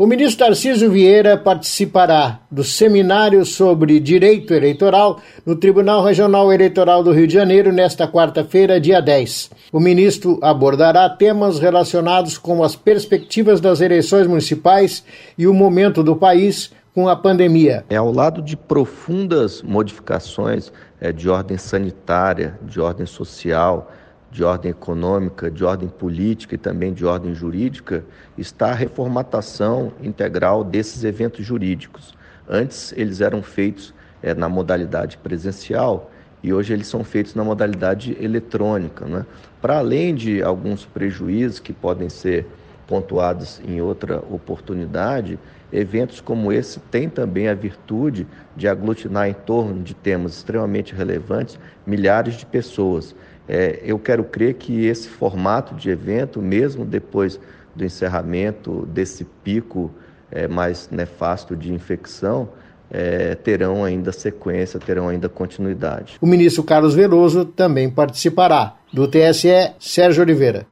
O ministro Tarcísio Vieira participará do seminário sobre direito eleitoral no Tribunal Regional Eleitoral do Rio de Janeiro nesta quarta-feira, dia 10. O ministro abordará temas relacionados com as perspectivas das eleições municipais e o momento do país com a pandemia. É ao lado de profundas modificações é, de ordem sanitária, de ordem social, de ordem econômica, de ordem política e também de ordem jurídica, está a reformatação integral desses eventos jurídicos. Antes eles eram feitos é, na modalidade presencial e hoje eles são feitos na modalidade eletrônica. Né? Para além de alguns prejuízos que podem ser pontuados em outra oportunidade, eventos como esse têm também a virtude de aglutinar em torno de temas extremamente relevantes milhares de pessoas. É, eu quero crer que esse formato de evento, mesmo depois do encerramento desse pico é, mais nefasto de infecção, é, terão ainda sequência, terão ainda continuidade. O ministro Carlos Veloso também participará. Do TSE, Sérgio Oliveira.